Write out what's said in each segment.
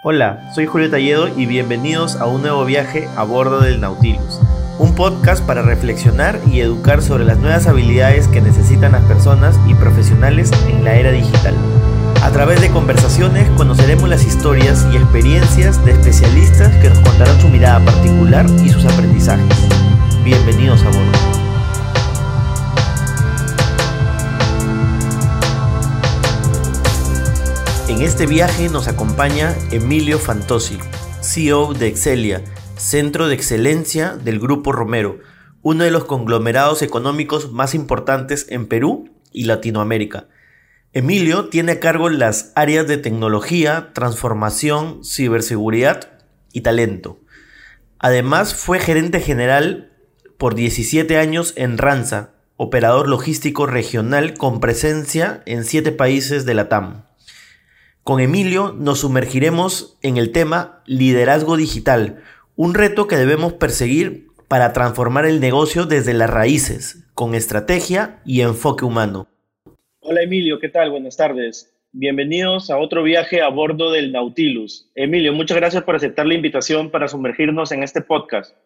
Hola, soy Julio Talledo y bienvenidos a un nuevo viaje a bordo del Nautilus, un podcast para reflexionar y educar sobre las nuevas habilidades que necesitan las personas y profesionales en la era digital. A través de conversaciones conoceremos las historias y experiencias de especialistas que nos contarán su mirada particular y sus aprendizajes. Bienvenidos a bordo. En este viaje nos acompaña Emilio Fantosi, CEO de Excelia, centro de excelencia del Grupo Romero, uno de los conglomerados económicos más importantes en Perú y Latinoamérica. Emilio tiene a cargo las áreas de tecnología, transformación, ciberseguridad y talento. Además fue gerente general por 17 años en Ranza, operador logístico regional con presencia en 7 países de la TAM. Con Emilio nos sumergiremos en el tema liderazgo digital, un reto que debemos perseguir para transformar el negocio desde las raíces, con estrategia y enfoque humano. Hola Emilio, ¿qué tal? Buenas tardes. Bienvenidos a otro viaje a bordo del Nautilus. Emilio, muchas gracias por aceptar la invitación para sumergirnos en este podcast.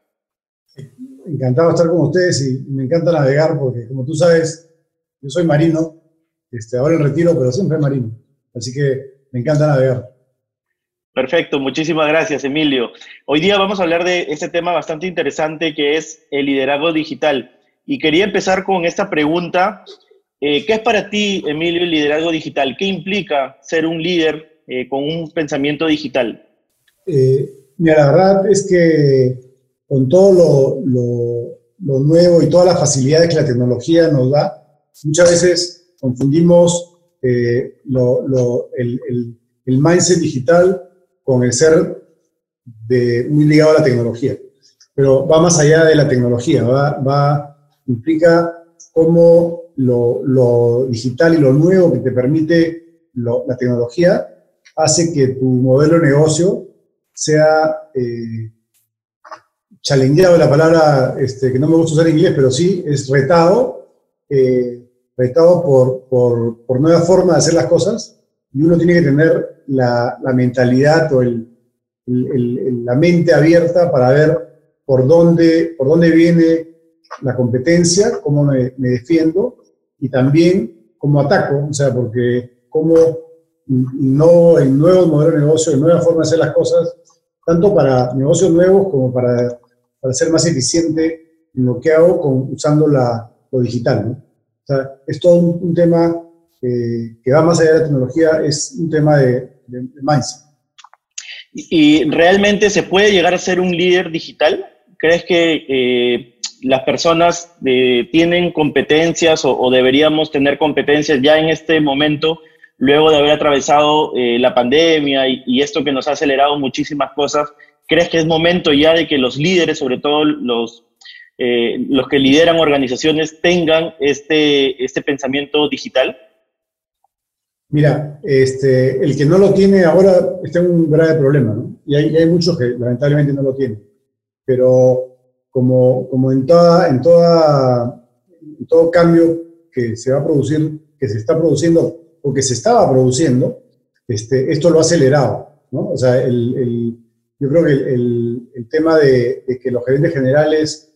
Encantado de estar con ustedes y me encanta navegar porque, como tú sabes, yo soy marino, este, ahora en retiro, pero siempre marino. Así que me encanta navegar. Perfecto, muchísimas gracias, Emilio. Hoy día vamos a hablar de este tema bastante interesante que es el liderazgo digital. Y quería empezar con esta pregunta. Eh, ¿Qué es para ti, Emilio, el liderazgo digital? ¿Qué implica ser un líder eh, con un pensamiento digital? Eh, mira, la verdad es que con todo lo, nuevo y todas las facilidades que la tecnología nos da, muchas veces confundimos eh, lo, el, el, mindset digital con el ser de, muy ligado a la tecnología. Pero va más allá de la tecnología, va, va implica cómo lo, lo, digital y lo nuevo que te permite la tecnología hace que tu modelo de negocio sea eh, challengeado, la palabra este, que no me gusta usar en inglés, pero sí es retado eh, retado por, por, por nuevas formas de hacer las cosas y uno tiene que tener la, la mentalidad o el, el, la mente abierta para ver por dónde, por dónde viene la competencia, cómo me, me, defiendo y también cómo ataco, o sea, porque cómo no en nuevos modelos de negocio, en nuevas formas de hacer las cosas, tanto para negocios nuevos como para, para ser más eficiente en lo que hago con, usando la, lo digital. ¿no? O sea, es todo un, tema eh, que va más allá de la tecnología, es un tema de, mindset. ¿Y realmente se puede llegar a ser un líder digital? ¿Crees que eh, las personas eh, tienen competencias o, deberíamos tener competencias ya en este momento, luego de haber atravesado la pandemia y, esto que nos ha acelerado muchísimas cosas? ¿Crees que es momento ya de que los líderes, sobre todo los eh, los que lideran organizaciones tengan este, este pensamiento digital? Mira, este, el que no lo tiene ahora está en un grave problema, ¿no? Y hay, hay muchos que lamentablemente no lo tienen. Pero como, como en, toda, en, toda, todo cambio que se va a producir, que se está produciendo o que se estaba produciendo, este, esto lo ha acelerado, ¿no? O sea, el, yo creo que el, el tema de, que los gerentes generales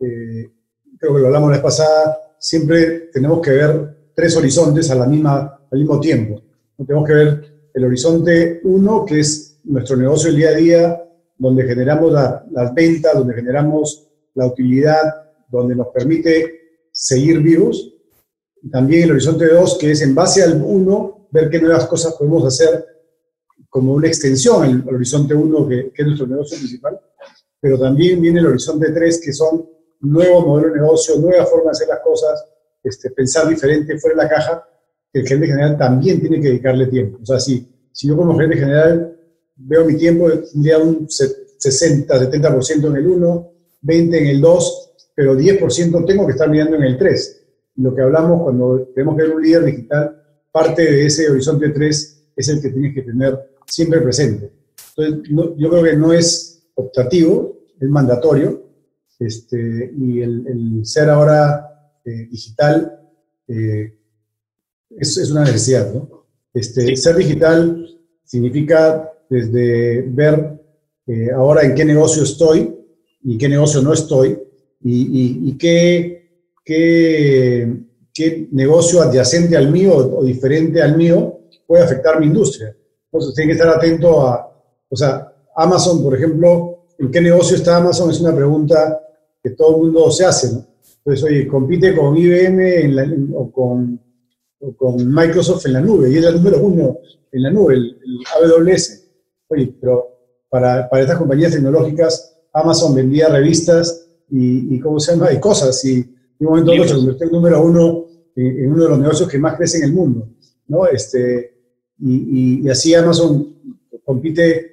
eh, creo que lo hablamos la vez pasada, siempre tenemos que ver tres horizontes a la misma, al mismo tiempo. Tenemos que ver el horizonte uno, que es nuestro negocio el día a día, donde generamos las ventas, donde generamos la utilidad, donde nos permite seguir vivos. También el horizonte dos, que es en base al uno, ver qué nuevas cosas podemos hacer como una extensión al, horizonte uno, que, que, es nuestro negocio principal. Pero también viene el horizonte tres, que son nuevo modelo de negocio, nueva forma de hacer las cosas, este, pensar diferente, fuera de la caja, que el gerente general también tiene que dedicarle tiempo. O sea, si, si yo como gerente general veo mi tiempo, tendría un 60, 70% en el 1, 20 en el 2, pero 10% tengo que estar mirando en el 3. Lo que hablamos cuando tenemos que ver un líder digital, parte de ese horizonte 3 es el que tienes que tener siempre presente. Entonces, yo creo que no es optativo, es mandatorio, este, y el, ser ahora eh, digital eh, es, es, una necesidad, ¿no? Este, Ser digital significa desde ver eh, ahora en qué negocio estoy y qué negocio no estoy y, qué, qué, qué, negocio adyacente al mío o diferente al mío puede afectar mi industria. Entonces, tiene que estar atento a, o sea, Amazon, por ejemplo, ¿en qué negocio está Amazon? Es una pregunta que todo el mundo se hace, ¿no? Entonces, oye, compite con IBM o, con, con, Microsoft en la nube, y es el número uno en la nube, el, AWS. Oye, pero para, para, estas compañías tecnológicas, Amazon vendía revistas y, y ¿cómo se llama? Y cosas, y en un momento se convirtió en número uno en, uno de los negocios que más crece en el mundo, ¿no? Este, y, y, así Amazon compite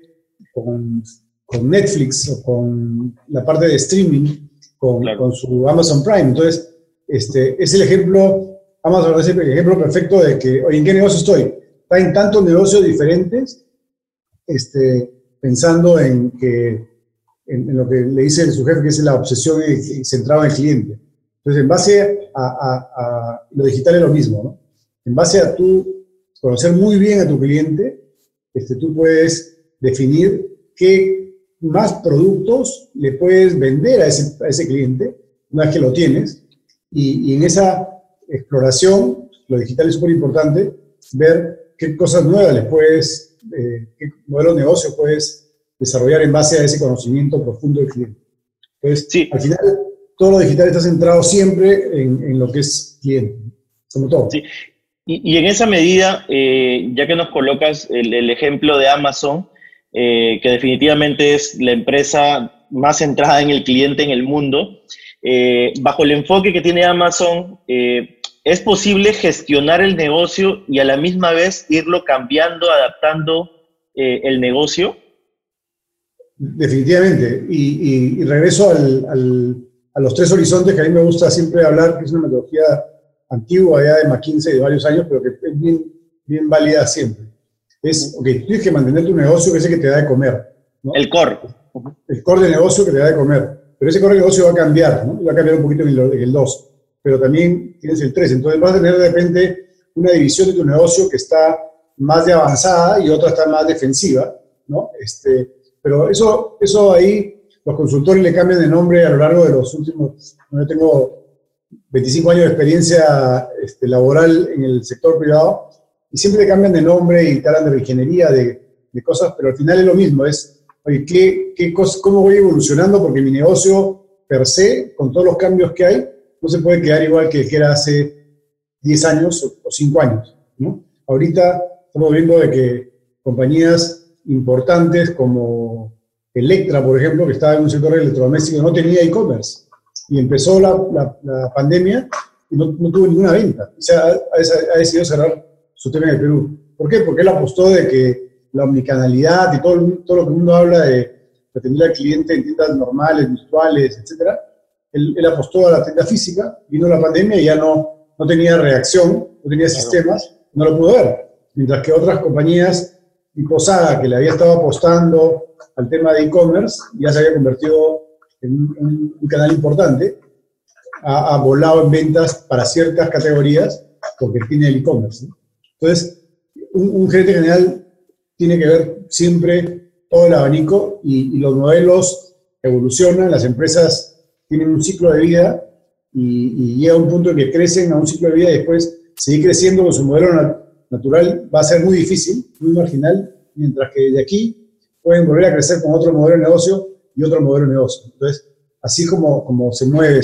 con, con, Netflix o con la parte de streaming, con, con, su Amazon Prime. Entonces, este, es el ejemplo, Amazon es el ejemplo perfecto de que, oye, ¿en qué negocio estoy? Está en tantos negocios diferentes, este, pensando en que en, lo que le dice su jefe, que es la obsesión centrada en el cliente. Entonces, en base a, a, lo digital es lo mismo, ¿no? En base a tú conocer muy bien a tu cliente, este, tú puedes definir qué más productos le puedes vender a ese, a ese cliente una vez que lo tienes. Y, y en esa exploración, lo digital es súper importante, ver qué cosas nuevas le puedes, eh, qué modelo de negocio puedes desarrollar en base a ese conocimiento profundo del cliente. Entonces, sí. al final, todo lo digital está centrado siempre en, en lo que es cliente, como todo. Sí. Y, y en esa medida, eh, ya que nos colocas el, el ejemplo de Amazon, eh, que definitivamente es la empresa más centrada en el cliente en el mundo, eh, bajo el enfoque que tiene Amazon, ¿es posible gestionar el negocio y a la misma vez irlo cambiando, adaptando el negocio? Definitivamente. Y, regreso a los tres horizontes que a mí me gusta siempre hablar, que es una metodología antigua ya de McKinsey de varios años, pero que es bien, bien válida siempre. Es, ok, tienes que mantener tu negocio que es el que te da de comer. El core. El core de negocio que te da de comer. Pero ese core de negocio va a cambiar, ¿no? Va a cambiar un poquito en el, 2. Pero también tienes el 3. Entonces vas a tener de repente una división de tu negocio que está más de avanzada y otra está más defensiva, ¿no? Este, pero eso, eso ahí, los consultores le cambian de nombre a lo largo de los últimos, yo tengo 25 años de experiencia este, laboral en el sector privado, y siempre le cambian de nombre y te hablan de ingeniería, de, de, cosas, pero al final es lo mismo, es, oye, ¿qué, qué ¿cómo voy evolucionando? Porque mi negocio per se, con todos los cambios que hay, no se puede quedar igual que, era hace 10 años o, o 5 años, ¿no? Ahorita estamos viendo de que compañías importantes como Electra, por ejemplo, que estaba en un sector electrodoméstico, no tenía e-commerce. Y empezó la, la, pandemia y no, no, tuvo ninguna venta. O sea, ha, decidido cerrar su tema en el Perú. ¿Por qué? Porque él apostó de que la omnicanalidad y todo, todo lo que el mundo habla de atender al cliente en tiendas normales, virtuales, etc. Él, él, apostó a la tienda física, vino la pandemia y ya no, no tenía reacción, no tenía sistemas, no lo pudo ver. Mientras que otras compañías y Posada, que le había estado apostando al tema de e-commerce, ya se había convertido en un, canal importante, ha, volado en ventas para ciertas categorías porque tiene el e-commerce. Entonces, un, gerente general tiene que ver siempre todo el abanico y, los modelos evolucionan, las empresas tienen un ciclo de vida y, llega un punto en que crecen a un ciclo de vida y después seguir creciendo con su modelo natural va a ser muy difícil, muy marginal, mientras que de aquí pueden volver a crecer con otro modelo de negocio y otro modelo de negocio. Entonces, así como, como se mueve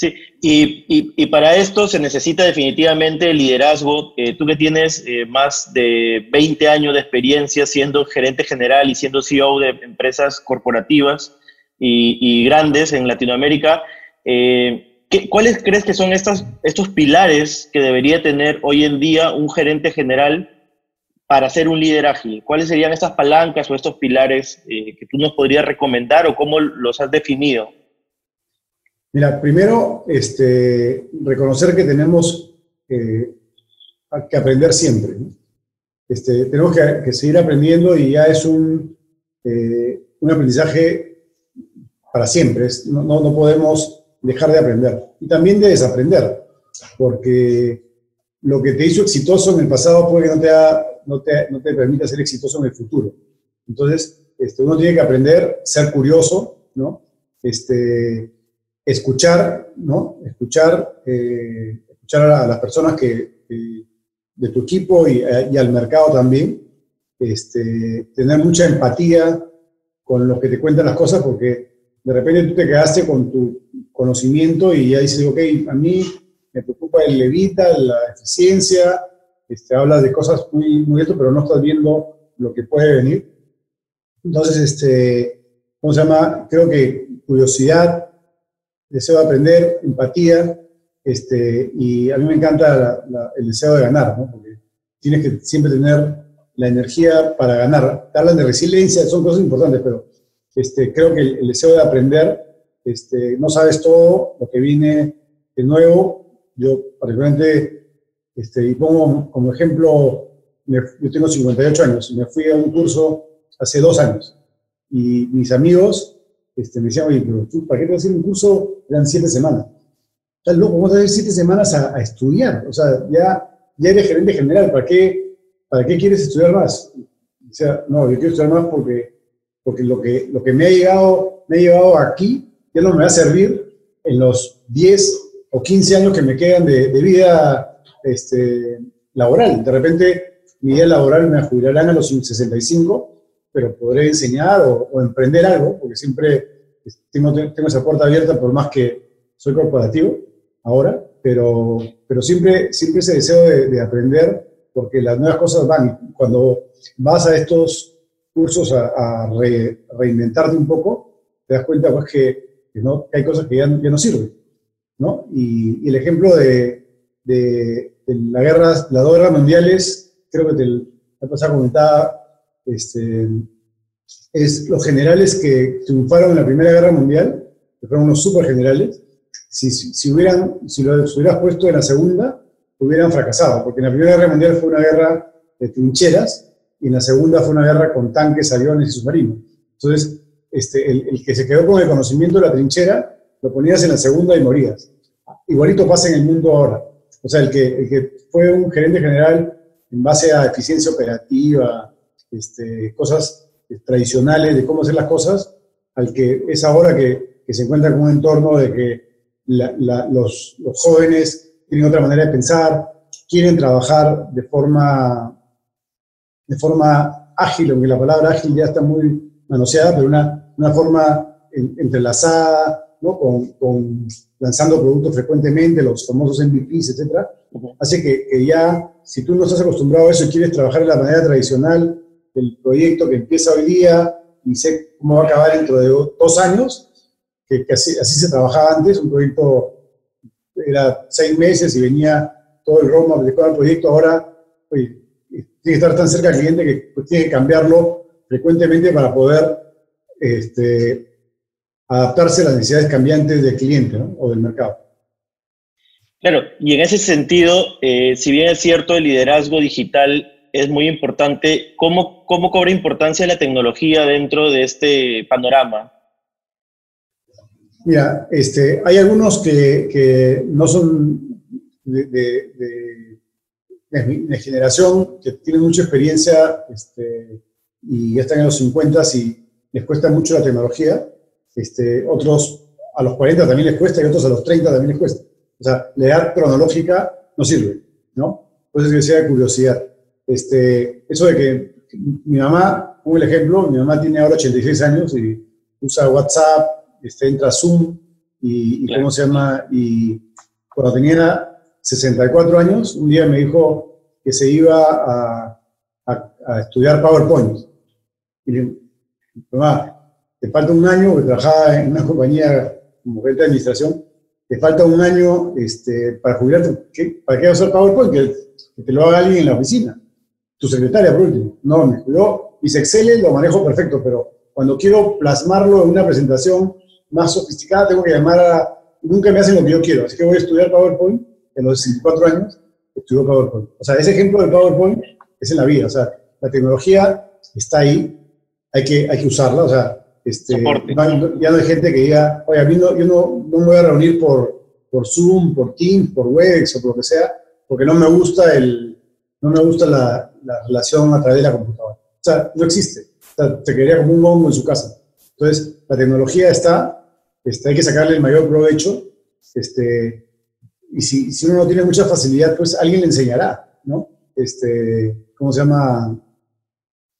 Sí, y, y, para esto se necesita definitivamente liderazgo. Eh, tú que tienes eh, más de 20 años de experiencia siendo gerente general y siendo CEO de empresas corporativas y, y grandes en Latinoamérica, eh, ¿cuáles crees que son estas, estos pilares que debería tener hoy en día un gerente general para ser un líder ágil? ¿Cuáles serían estas palancas o estos pilares eh, que tú nos podrías recomendar o cómo los has definido? Mira, primero, este, reconocer que tenemos eh, que aprender siempre. Este, tenemos que, seguir aprendiendo y ya es un, eh, un aprendizaje para siempre. no, no podemos dejar de aprender y también de desaprender, porque lo que te hizo exitoso en el pasado puede que no te haga no te, no te permite ser exitoso en el futuro. Entonces, este, uno tiene que aprender, ser curioso, ¿no? Este, escuchar, ¿no? Escuchar, eh, escuchar a, las personas que, de tu equipo y, y, al mercado también. Este, tener mucha empatía con los que te cuentan las cosas porque de repente tú te quedaste con tu conocimiento y ya dices, ok, a mí me preocupa el levita, la eficiencia, este, hablas de cosas muy, muy esto, pero no estás viendo lo que puede venir. Entonces, este, ¿cómo se llama? Creo que curiosidad, deseo de aprender, empatía, este, y a mí me encanta el deseo de ganar, ¿no? Porque tienes que siempre tener la energía para ganar. Hablan de resiliencia, son cosas importantes, pero este, creo que el, deseo de aprender, este, no sabes todo lo que viene de nuevo. Yo, particularmente, este, y pongo como ejemplo, yo tengo 58 años me fui a un curso hace dos años. Y mis amigos este, me decían, oye, pero tú, ¿para qué te vas a hacer un curso? Eran siete semanas. Estás loco, vamos a ir siete semanas a, estudiar. O sea, ya, ya eres gerente general, ¿para qué, ¿para qué quieres estudiar más? O sea, no, yo quiero estudiar más porque, porque lo, que, lo que me ha llegado, me ha llevado aquí ya no me va a servir en los 10 o 15 años que me quedan de, de vida este, laboral. De repente, mi vida laboral me jubilarán a los 65 pero podré enseñar o, emprender algo, porque siempre tengo, tengo, esa puerta abierta por más que soy corporativo ahora, pero, pero siempre, siempre ese deseo de, aprender, porque las nuevas cosas van. Cuando vas a estos cursos a, reinventarte un poco, te das cuenta pues, que, no, hay cosas que ya, ya no sirven. ¿no? Y, el ejemplo de, de, la guerra, las dos guerras mundiales, creo que te, la pasada comentaba este, es los generales que triunfaron en la Primera Guerra Mundial, que fueron unos super generales, si, si, hubieran, si los hubieras puesto en la Segunda, hubieran fracasado, porque en la Primera Guerra Mundial fue una guerra de trincheras y en la Segunda fue una guerra con tanques, aviones y submarinos. Entonces, este, el, que se quedó con el conocimiento de la trinchera, lo ponías en la Segunda y morías. Igualito pasa en el mundo ahora. O sea, el que, el que fue un gerente general en base a eficiencia operativa, este, cosas tradicionales de cómo hacer las cosas, al que es ahora que, que se encuentra con un entorno de que los, los, jóvenes tienen otra manera de pensar, quieren trabajar de forma, de forma ágil, aunque la palabra ágil ya está muy manoseada, pero una, una forma entrelazada, ¿no? con, con, lanzando productos frecuentemente, los famosos MVPs, etcétera, hace que, que, ya, si tú no estás acostumbrado a eso y quieres trabajar de la manera tradicional, el proyecto que empieza hoy día y sé cómo va a acabar dentro de dos años, que, así, se trabajaba antes, un proyecto era seis meses y venía todo el roadmap de el proyecto, ahora tiene que estar tan cerca del cliente que pues, tiene que cambiarlo frecuentemente para poder este, adaptarse a las necesidades cambiantes del cliente o del mercado. Claro, y en ese sentido, eh, si bien es cierto, el liderazgo digital es muy importante. ¿Cómo, cómo cobra importancia la tecnología dentro de este panorama? Mira, este, hay algunos que, que no son de, generación, que tienen mucha experiencia este, y ya están en los 50 y les cuesta mucho la tecnología. Este, otros a los 40 también les cuesta y otros a los 30 también les cuesta. O sea, la edad cronológica no sirve, ¿no? Eso que sea curiosidad. Este, eso de que mi mamá, como el ejemplo, mi mamá tiene ahora 86 años y usa WhatsApp, este, entra Zoom y, ¿cómo se llama? Y cuando tenía 64 años, un día me dijo que se iba a, a, estudiar PowerPoint. Y le dije, mamá, te falta un año, porque trabajaba en una compañía como jefe de administración, te falta un año este, para jubilarte. ¿Para qué vas a hacer PowerPoint? que te lo haga alguien en la oficina tu secretaria, por último. No, me yo mis Excel lo manejo perfecto, pero cuando quiero plasmarlo en una presentación más sofisticada, tengo que llamar a... Nunca me hacen lo que yo quiero, así que voy a estudiar PowerPoint en los 64 años, estudio PowerPoint. O sea, ese ejemplo de PowerPoint es en la vida, o sea, la tecnología está ahí, hay que, hay que usarla, o sea, este, ya no hay gente que diga, oye, a mí no, yo no, no me voy a reunir por, por Zoom, por Teams, por Webex o por lo que sea, porque no me gusta el, no me gusta la, la, relación a través de la computadora. O sea, no existe. O sea, se quedaría como un hongo en su casa. Entonces, la tecnología está, este, hay que sacarle el mayor provecho, este, y si, si, uno no tiene mucha facilidad, pues alguien le enseñará, ¿no? Este, ¿Cómo se llama?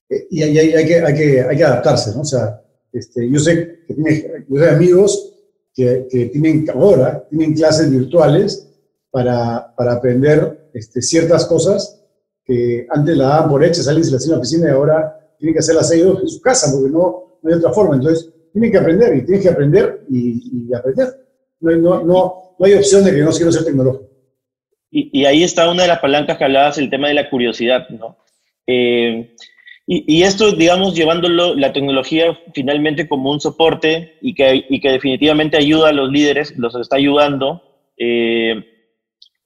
Eh, y hay, hay, hay, que, hay, que, hay que adaptarse, ¿no? O sea, este, yo sé que tiene, yo sé amigos que, que, tienen ahora, tienen clases virtuales para, para aprender este, ciertas cosas que antes la daban por hechas, alguien se las hacía en la oficina y ahora tienen que hacerlas ellos en su casa, porque no, no hay otra forma. Entonces, tienen que aprender y tienen que aprender y, y aprender. No, no, no, no, hay opción de que no quiero ser tecnológico. Y, y, ahí está una de las palancas que hablabas, el tema de la curiosidad, ¿no? Eh, y, esto, digamos, llevándolo la tecnología finalmente como un soporte y que, y que definitivamente ayuda a los líderes, los está ayudando, eh,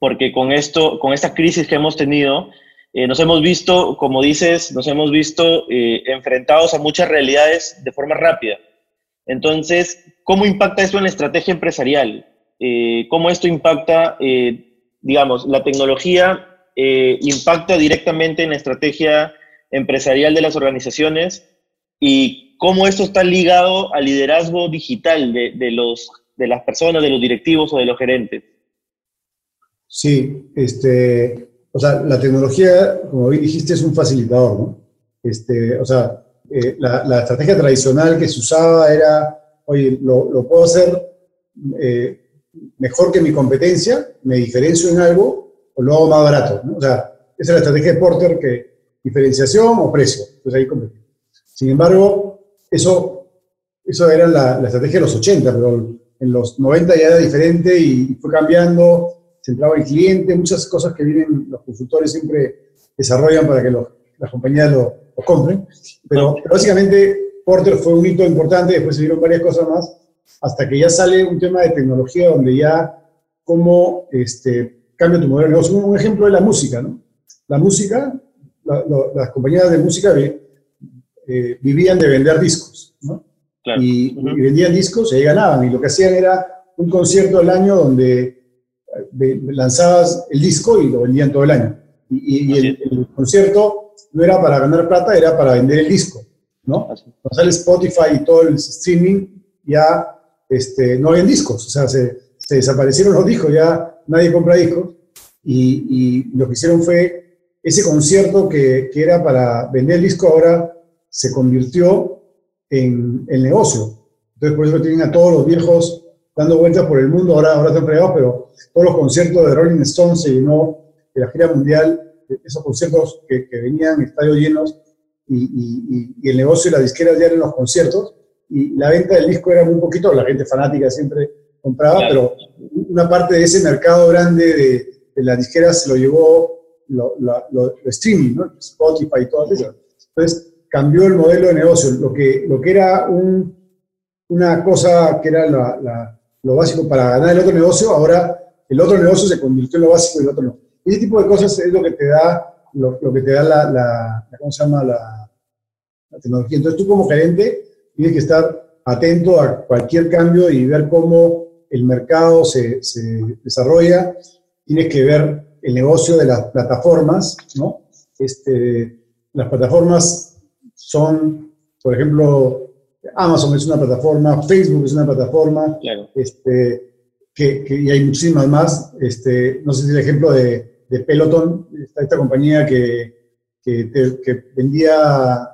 porque con esto, con esta crisis que hemos tenido, eh, nos hemos visto, como dices, nos hemos visto eh, enfrentados a muchas realidades de forma rápida. Entonces, ¿cómo impacta esto en la estrategia empresarial? ¿Cómo esto impacta, digamos, la tecnología impacta directamente en la estrategia empresarial de las organizaciones y cómo esto está ligado al liderazgo digital de, los, de las personas, de los directivos o de los gerentes. Sí, este, o sea, la tecnología, como dijiste, es un facilitador, ¿no? Este, o sea, eh, la, la, estrategia tradicional que se usaba era, oye, lo, lo puedo hacer eh, mejor que mi competencia, me diferencio en algo o lo hago más barato, ¿no? O sea, esa es la estrategia de Porter que, diferenciación o precio. Pues ahí Sin embargo, eso, eso era la, la, estrategia de los 80, pero en los 90 ya era diferente y fue cambiando, centraba en el cliente, muchas cosas que vienen los consultores siempre desarrollan para que los, las compañías lo, lo compren. Pero, pero, básicamente Porter fue un hito importante, después se vieron varias cosas más, hasta que ya sale un tema de tecnología donde ya cómo este, cambia tu modelo de negocio. Un ejemplo es la música, ¿no? La música las compañías de música eh, vivían de vender discos, ¿no? Y, vendían discos y ahí ganaban. Y lo que hacían era un concierto al año donde lanzabas el disco y lo vendían todo el año. Y, el, concierto no era para ganar plata, era para vender el disco, ¿no? Cuando sale Spotify y todo el streaming, ya este, no habían discos, o sea, se, se desaparecieron los discos, ya nadie compra discos. Y, y, lo que hicieron fue ese concierto que, que, era para vender el disco ahora se convirtió en el negocio. Entonces, por eso tienen a todos los viejos dando vueltas por el mundo, ahora, ahora están fregados, pero todos los conciertos de Rolling Stones se llenó de la gira mundial, esos conciertos que, que venían estadios llenos y, y, y, el negocio y la disquera ya en los conciertos y la venta del disco era muy poquito, la gente fanática siempre compraba, pero una parte de ese mercado grande de, de la disquera se lo llevó lo, lo, streaming, ¿no? Spotify y todas esas. Entonces, cambió el modelo de negocio. Lo que, lo que era un, una cosa que era la, lo básico para ganar el otro negocio, ahora el otro negocio se convirtió en lo básico y el otro no. Ese tipo de cosas es lo que te da, lo, lo que te da la, la, ¿cómo se llama? La, la tecnología. Entonces, tú como gerente tienes que estar atento a cualquier cambio y ver cómo el mercado se, se desarrolla. Tienes que ver el negocio de las plataformas, ¿no? Este, las plataformas son, por ejemplo, Amazon es una plataforma, Facebook es una plataforma, este, que, que, y hay muchísimas más. Este, no sé si el ejemplo de, de Peloton, esta, esta compañía que, que, que, vendía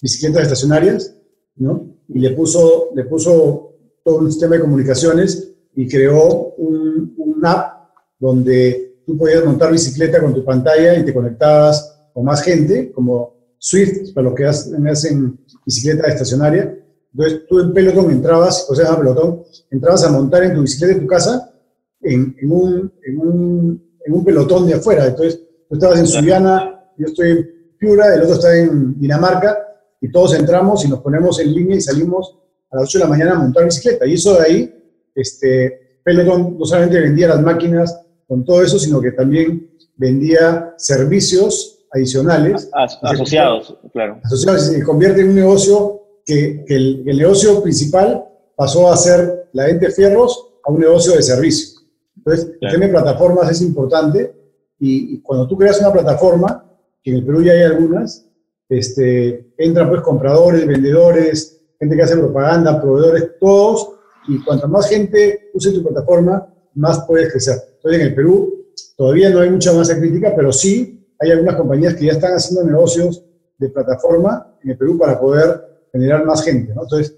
bicicletas estacionarias, ¿no? Y le puso, le puso todo un sistema de comunicaciones y creó un, un app donde tú podías montar bicicleta con tu pantalla y te conectabas con más gente, como Swift, para los que hacen bicicleta estacionaria. Entonces tú en Peloton entrabas, o sea, Peloton, entrabas a montar en tu bicicleta en tu casa en, en, un, en, un, en un pelotón de afuera. Entonces tú estabas en Subiana, yo estoy en Piura, el otro está en Dinamarca, y todos entramos y nos ponemos en línea y salimos a las 8 de la mañana a montar bicicleta. Y eso de ahí, este, Peloton no solamente vendía las máquinas con todo eso, sino que también vendía servicios adicionales. asociados, claro. Asociados, y se convierte en un negocio que, el, negocio principal pasó a ser la venta de fierros a un negocio de servicio. Entonces, el tema de plataformas es importante y, cuando tú creas una plataforma, que en el Perú ya hay algunas, este, entran pues compradores, vendedores, gente que hace propaganda, proveedores, todos, y cuanto más gente use tu plataforma, más puedes crecer. Entonces, en el Perú todavía no hay mucha masa crítica, pero sí hay algunas compañías que ya están haciendo negocios de plataforma en el Perú para poder generar más gente. ¿no? Entonces,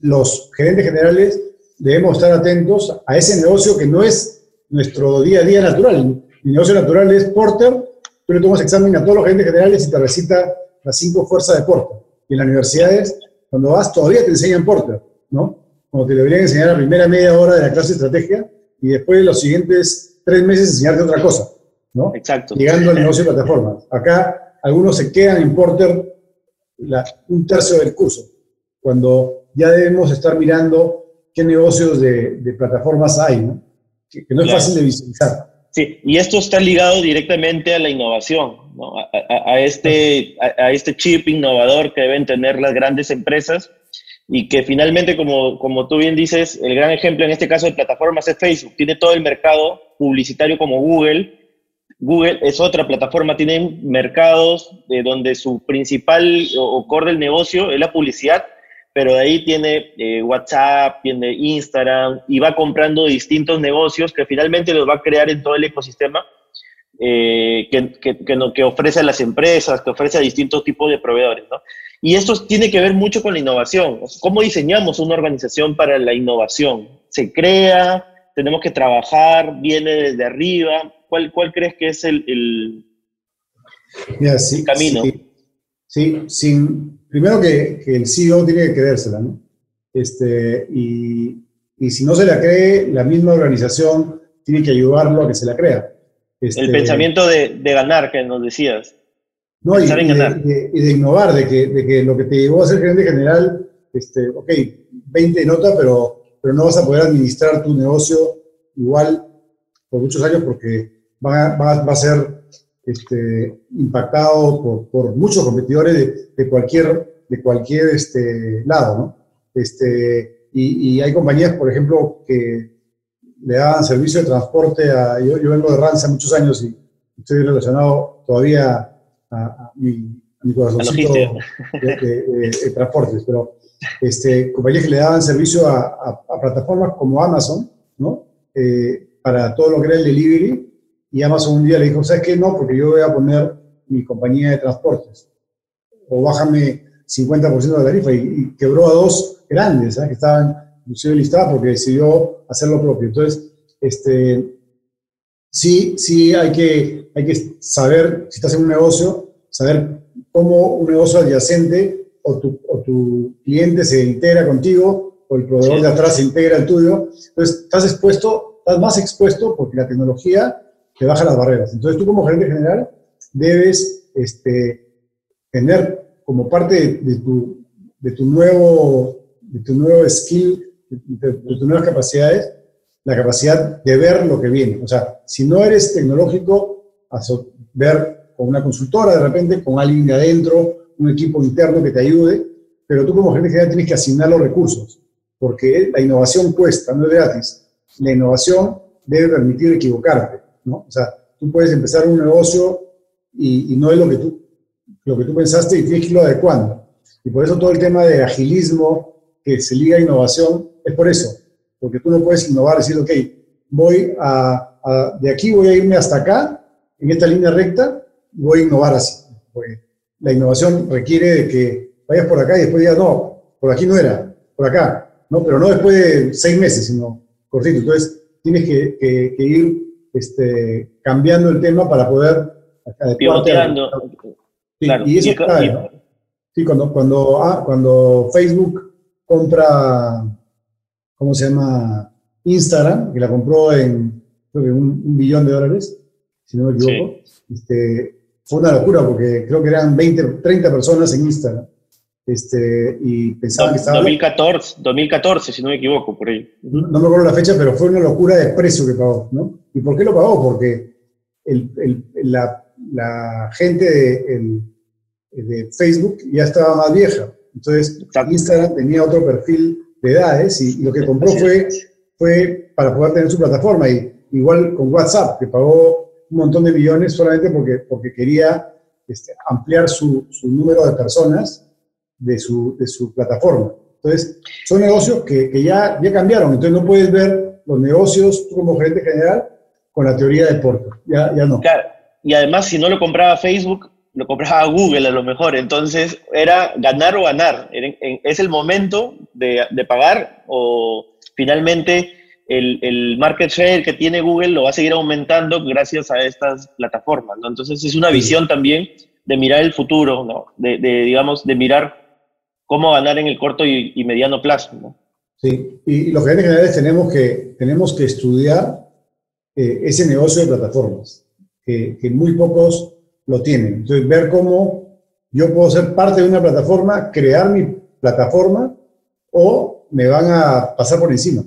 los gerentes generales debemos estar atentos a ese negocio que no es nuestro día a día natural. Mi negocio natural es Porter, tú le tomas examen a todos los gerentes generales y te recita las cinco fuerzas de Porter. Y en las universidades, cuando vas, todavía te enseñan Porter, ¿no? Como te deberían enseñar la primera media hora de la clase de estrategia y después los siguientes tres meses enseñarte otra cosa, ¿no? Exacto. Llegando al negocio de plataformas. Acá algunos se quedan en Porter un tercio del curso, cuando ya debemos estar mirando qué negocios de, plataformas hay, ¿no? Que, no es fácil de visualizar. Sí, y esto está ligado directamente a la innovación, ¿no? a, este, a, este chip innovador que deben tener las grandes empresas y que finalmente, como, como tú bien dices, el gran ejemplo en este caso de plataformas es Facebook. Tiene todo el mercado publicitario como Google. Google es otra plataforma, tiene mercados de donde su principal o core del negocio es la publicidad pero de ahí tiene eh, WhatsApp, tiene Instagram y va comprando distintos negocios que finalmente los va a crear en todo el ecosistema eh, que, que, que, ofrece a las empresas, que ofrece a distintos tipos de proveedores. ¿no? Y esto tiene que ver mucho con la innovación. ¿Cómo diseñamos una organización para la innovación? ¿Se crea? ¿Tenemos que trabajar? ¿Viene desde arriba? ¿Cuál, cuál crees que es el, el, camino? Sí, sin, primero que, el CEO tiene que creérsela, ¿no? Este, y, y, si no se la cree, la misma organización tiene que ayudarlo a que se la crea. Este, el pensamiento de, de, ganar que nos decías. No, y, de, y, de, innovar, de que, de que lo que te llevó a ser gerente general, este, ok, 20 nota, pero, pero no vas a poder administrar tu negocio igual por muchos años porque va, va, va a ser este, impactado por, por, muchos competidores de, cualquier, de cualquier este, lado, ¿no? Este, y, y, hay compañías, por ejemplo, que le daban servicio de transporte a... Yo, yo vengo de Ranza muchos años y estoy relacionado todavía a, a mi, a mi corazoncito de, de, transportes, pero este, compañías que le daban servicio a, a plataformas como Amazon, ¿no? Eh, para todo lo que era el delivery, y Amazon un día le dijo, ¿sabes qué? No, porque yo voy a poner mi compañía de transportes. O bájame 50% de la tarifa. Y, quebró a dos grandes, ¿sabes? que estaban inclusive listadas porque decidió hacer lo propio. Entonces, este, sí, sí hay que, hay que saber, si estás en un negocio, saber cómo un negocio adyacente o tu, o tu cliente se integra contigo o el proveedor de atrás se integra al tuyo. Entonces, estás expuesto, estás más expuesto porque la tecnología te baja las barreras. Entonces tú como gerente general debes este, tener como parte de, tu, de, tu, nuevo, de tu nuevo skill, de, tus nuevas capacidades, la capacidad de ver lo que viene. O sea, si no eres tecnológico, ver con una consultora de repente, con alguien de adentro, un equipo interno que te ayude, pero tú como gerente general tienes que asignar los recursos, porque la innovación cuesta, no es gratis. La innovación debe permitir equivocarte. ¿No? O sea, tú puedes empezar un negocio y, no es lo que, tú, lo que tú pensaste y tienes que irlo adecuando. Y por eso todo el tema de agilismo que se liga a innovación es por eso, porque tú no puedes innovar, decir, ok, voy a, de aquí voy a irme hasta acá, en esta línea recta, y voy a innovar así. Porque la innovación requiere de que vayas por acá y después digas, no, por aquí no era, por acá, ¿no? Pero no después de seis meses, sino cortito. Entonces, tienes que, que ir este, cambiando el tema para poder... Pivoteando. Sí, y eso Sí, cuando, cuando, ah, cuando Facebook compra, ¿cómo se llama? Instagram, que la compró en, creo que un, billón de dólares, si no me equivoco. Este, fue una locura porque creo que eran 20, 30 personas en Instagram. Este, y pensaba que estaba... 2014, 2014, si no me equivoco, por ahí. No, me acuerdo la fecha, pero fue una locura de precio que pagó, ¿no? ¿Y por qué lo pagó? Porque el, el, la, la, gente de, de, Facebook ya estaba más vieja. Entonces, Instagram tenía otro perfil de edades y, lo que compró fue, fue para poder tener su plataforma. Y, igual con WhatsApp, que pagó un montón de millones solamente porque, porque quería este, ampliar su, su, número de personas de su, de su plataforma. Entonces, son negocios que, que, ya, ya cambiaron. Entonces, no puedes ver los negocios tú como gerente general con la teoría de Porto. Ya, ya no. Claro. Y además, si no lo compraba Facebook, lo compraba Google a lo mejor. Entonces, era ganar o ganar. Es el momento de, de pagar o finalmente el, el, market share que tiene Google lo va a seguir aumentando gracias a estas plataformas, ¿no? Entonces es una visión también de mirar el futuro, ¿no? De, de digamos, de mirar cómo ganar en el corto y, y mediano plazo, ¿no? Sí, y, los gerentes generales tenemos que, tenemos que estudiar eh, ese negocio de plataformas, que, que muy pocos lo tienen. Entonces, ver cómo yo puedo ser parte de una plataforma, crear mi plataforma o me van a pasar por encima.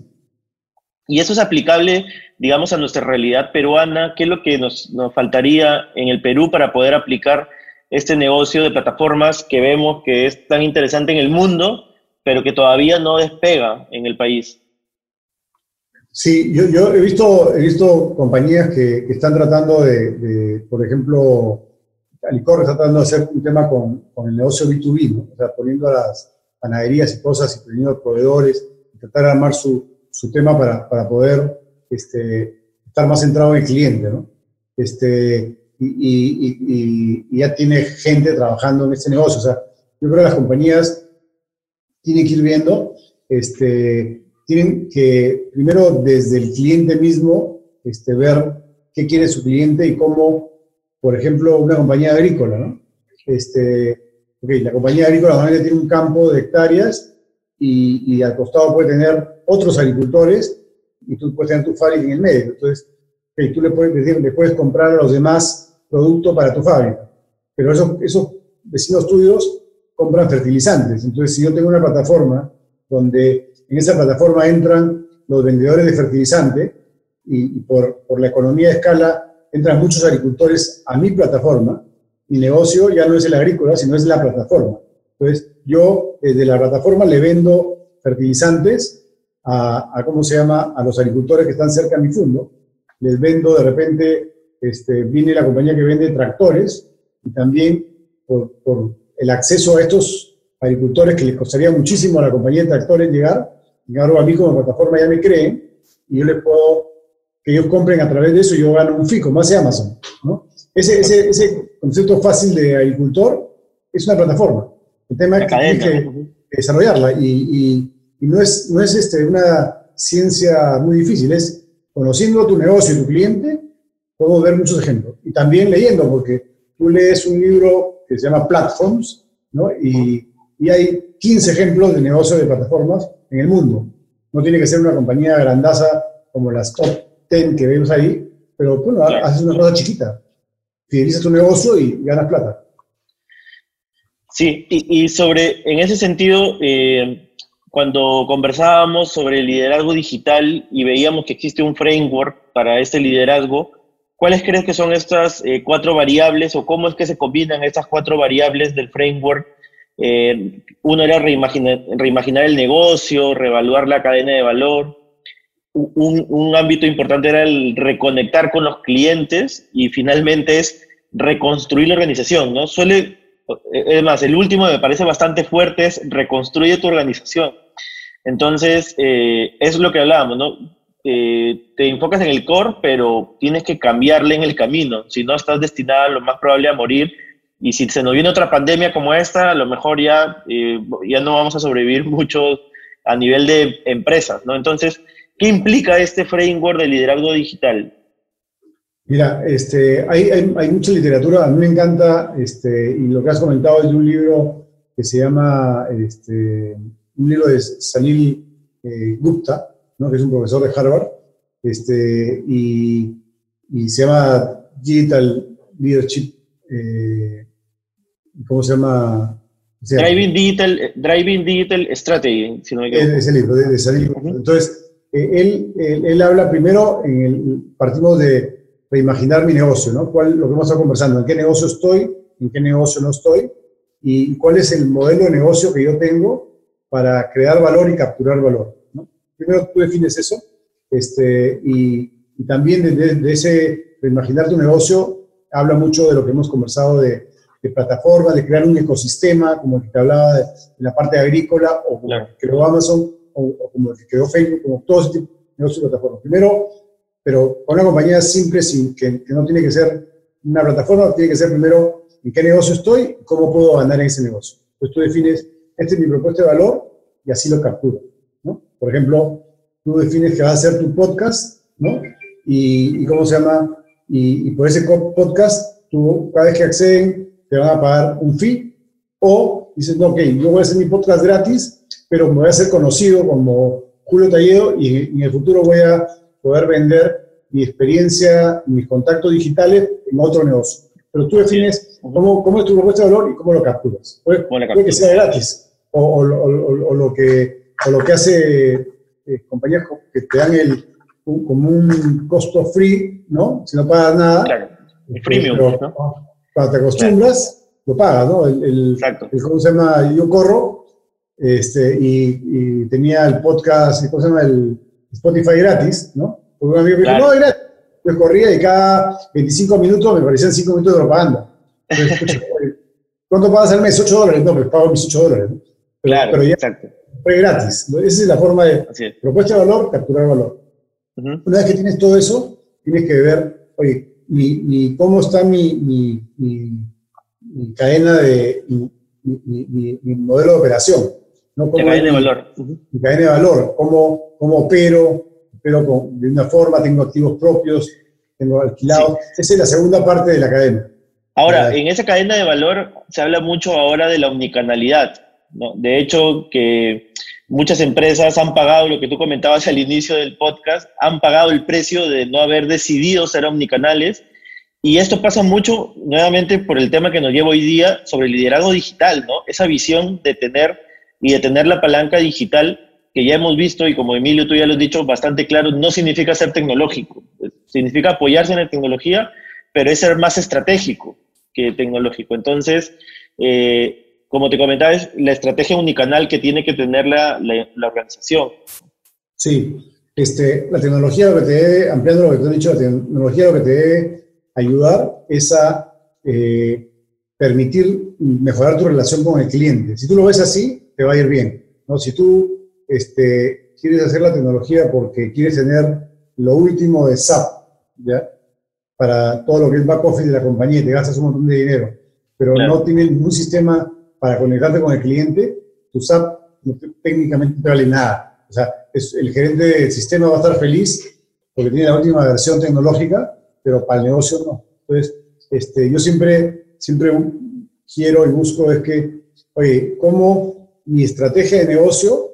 Y eso es aplicable, digamos, a nuestra realidad peruana. ¿Qué es lo que nos, nos, faltaría en el Perú para poder aplicar este negocio de plataformas que vemos que es tan interesante en el mundo, pero que todavía no despega en el país? Sí, yo, yo he, visto, he visto compañías que, están tratando de, por ejemplo, Alicor está tratando de hacer un tema con, con el negocio B2B, ¿no? o sea, poniendo a las panaderías y cosas y poniendo proveedores, tratar de armar su, su tema para, para poder este, estar más centrado en el cliente, ¿no? Este, y, y, y, ya tiene gente trabajando en este negocio. O sea, yo creo que las compañías tienen que ir viendo, este, tienen que primero desde el cliente mismo este, ver qué quiere su cliente y cómo, por ejemplo, una compañía agrícola, ¿no? Este, la compañía agrícola normalmente tiene un campo de hectáreas y, y, al costado puede tener otros agricultores y tú puedes tener tu fábrica en el medio. Entonces, okay, tú le puedes, le puedes comprar a los demás productos para tu fábrica, pero esos, esos vecinos tuyos compran fertilizantes. Entonces, si yo tengo una plataforma donde en esa plataforma entran los vendedores de fertilizante y, y por, por la economía de escala entran muchos agricultores a mi plataforma, mi negocio ya no es el agrícola, sino es la plataforma. Entonces, yo desde la plataforma le vendo fertilizantes a, a, ¿cómo se llama?, a los agricultores que están cerca de mi fondo. Les vendo de repente, este, viene la compañía que vende tractores y también por, por el acceso a estos agricultores que les costaría muchísimo a la compañía de tractores llegar, llegar a mí como plataforma ya me creen y yo les puedo, que ellos compren a través de eso yo gano un fico, más de Amazon, ¿no? Ese, ese, ese concepto fácil de agricultor es una plataforma. El tema es que tienes que desarrollarla y, y, y, no es, no es este, una ciencia muy difícil, es conociendo tu negocio y tu cliente, podemos ver muchos ejemplos. Y también leyendo, porque tú lees un libro que se llama Platforms, ¿no? Y, y hay 15 ejemplos de negocios de plataformas en el mundo. No tiene que ser una compañía grandaza como las top 10 que vemos ahí, pero bueno, haces una cosa chiquita. Fidelizas tu negocio y ganas plata. Sí, y, y, sobre, en ese sentido, eh, cuando conversábamos sobre el liderazgo digital y veíamos que existe un framework para este liderazgo, ¿cuáles crees que son estas eh, cuatro variables o cómo es que se combinan estas cuatro variables del framework? Eh, uno era reimaginar, el negocio, reevaluar la cadena de valor. Un, ámbito importante era el reconectar con los clientes y finalmente es reconstruir la organización, ¿no? Suele es más, el último me parece bastante fuerte, es reconstruye tu organización. Entonces, eh, es lo que hablábamos, ¿no? Eh, te enfocas en el core, pero tienes que cambiarle en el camino. Si no, estás destinada lo más probable a morir. Y si se nos viene otra pandemia como esta, a lo mejor ya, eh, ya no vamos a sobrevivir mucho a nivel de empresas, ¿no? Entonces, ¿qué implica este framework de liderazgo digital? Mira, este, hay, hay, mucha literatura, a mí me encanta, este, y lo que has comentado es de un libro que se llama, este, un libro de Salil eh, Gupta, ¿no? que es un profesor de Harvard, este, y, y se llama Digital Leadership, eh, ¿cómo se llama? O sea, Driving, Digital, Driving Digital Strategy, si no me equivoco. Es el libro de. Uh -huh. Entonces, eh, él, él, él, habla primero, en el, partimos de reimaginar mi negocio, ¿no? ¿Cuál, lo que hemos estado conversando, en qué negocio estoy, en qué negocio no estoy, y cuál es el modelo de negocio que yo tengo para crear valor y capturar valor. ¿no? Primero tú defines eso, este, y, y también de, de, de, ese reimaginar tu negocio habla mucho de lo que hemos conversado de de plataformas, de crear un ecosistema, como el que te hablaba de, la parte agrícola, o como el que creó Amazon, o, como el que creó Facebook, como todo ese tipo de de plataformas. Primero, pero con una compañía simple, sin, que, que, no tiene que ser una plataforma, tiene que ser primero en qué negocio estoy, cómo puedo ganar en ese negocio. Entonces tú defines, este es mi propuesta de valor, y así lo capturo. ¿no? Por ejemplo, tú defines que va a ser tu podcast, ¿no? Y, y cómo se llama, y, y por ese podcast, tú cada vez que acceden, te van a pagar un fee, o dices, no, ok, yo voy a hacer mi podcast gratis, pero me voy a hacer conocido como Julio Talledo y, en el futuro voy a poder vender mi experiencia, mis contactos digitales en otro negocio. Pero tú defines cómo, cómo es tu propuesta de valor y cómo lo capturas. Puede, puede que sea gratis o, o, o, lo, que, o lo que hace eh, compañías que te dan el, como un costo free, ¿no? Si no pagas nada. Claro, el premium, ¿no? Cuando te acostumbras, lo pagas, ¿no? El, Exacto. ¿Cómo se llama? Yo corro este, y, tenía el podcast, ¿cómo se llama? El Spotify gratis, ¿no? Porque un amigo me dijo, no, gratis. Yo corría y cada 25 minutos me parecían 5 minutos de propaganda. ¿Cuánto pagas al mes? 8 dólares. No, pues pago mis 8 dólares. Pero, claro, pero ya exacto. fue gratis. Esa es la forma de propuesta de valor, capturar valor. Una vez que tienes todo eso, tienes que ver, oye, mi, cómo está mi, mi cadena de, mi, modelo de operación. ¿no? ¿Cómo cadena de valor. Mi cadena de valor, cómo, cómo opero, pero con, de una forma, tengo activos propios, tengo alquilados. Esa es la segunda parte de la cadena. Ahora, en esa cadena de valor se habla mucho ahora de la omnicanalidad. De hecho, que muchas empresas han pagado, lo que tú comentabas al inicio del podcast, han pagado el precio de no haber decidido ser omnicanales. Y esto pasa mucho, nuevamente, por el tema que nos lleva hoy día sobre el liderazgo digital, ¿no? Esa visión de tener y de tener la palanca digital que ya hemos visto, y como Emilio tú ya lo has dicho bastante claro, no significa ser tecnológico, significa apoyarse en la tecnología, pero es ser más estratégico que tecnológico. Entonces, eh, como te comentaba, es la estrategia unicanal que tiene que tener la, la, organización. Sí, este, la tecnología lo que te debe, ampliando lo que te he dicho, la tecnología lo que te debe ayudar es a eh, permitir mejorar tu relación con el cliente. Si tú lo ves así, te va a ir bien. ¿no? Si tú este, quieres hacer la tecnología porque quieres tener lo último de SAP, ¿ya? para todo lo que es back office de la compañía y te gastas un montón de dinero, pero no tienes ningún sistema para conectarte con el cliente, tu SAP técnicamente no te vale nada. O sea, el gerente del sistema va a estar feliz porque tiene la última versión tecnológica, pero para el negocio no. Entonces, este, yo siempre, siempre quiero y busco es que, oye, ¿cómo mi estrategia de negocio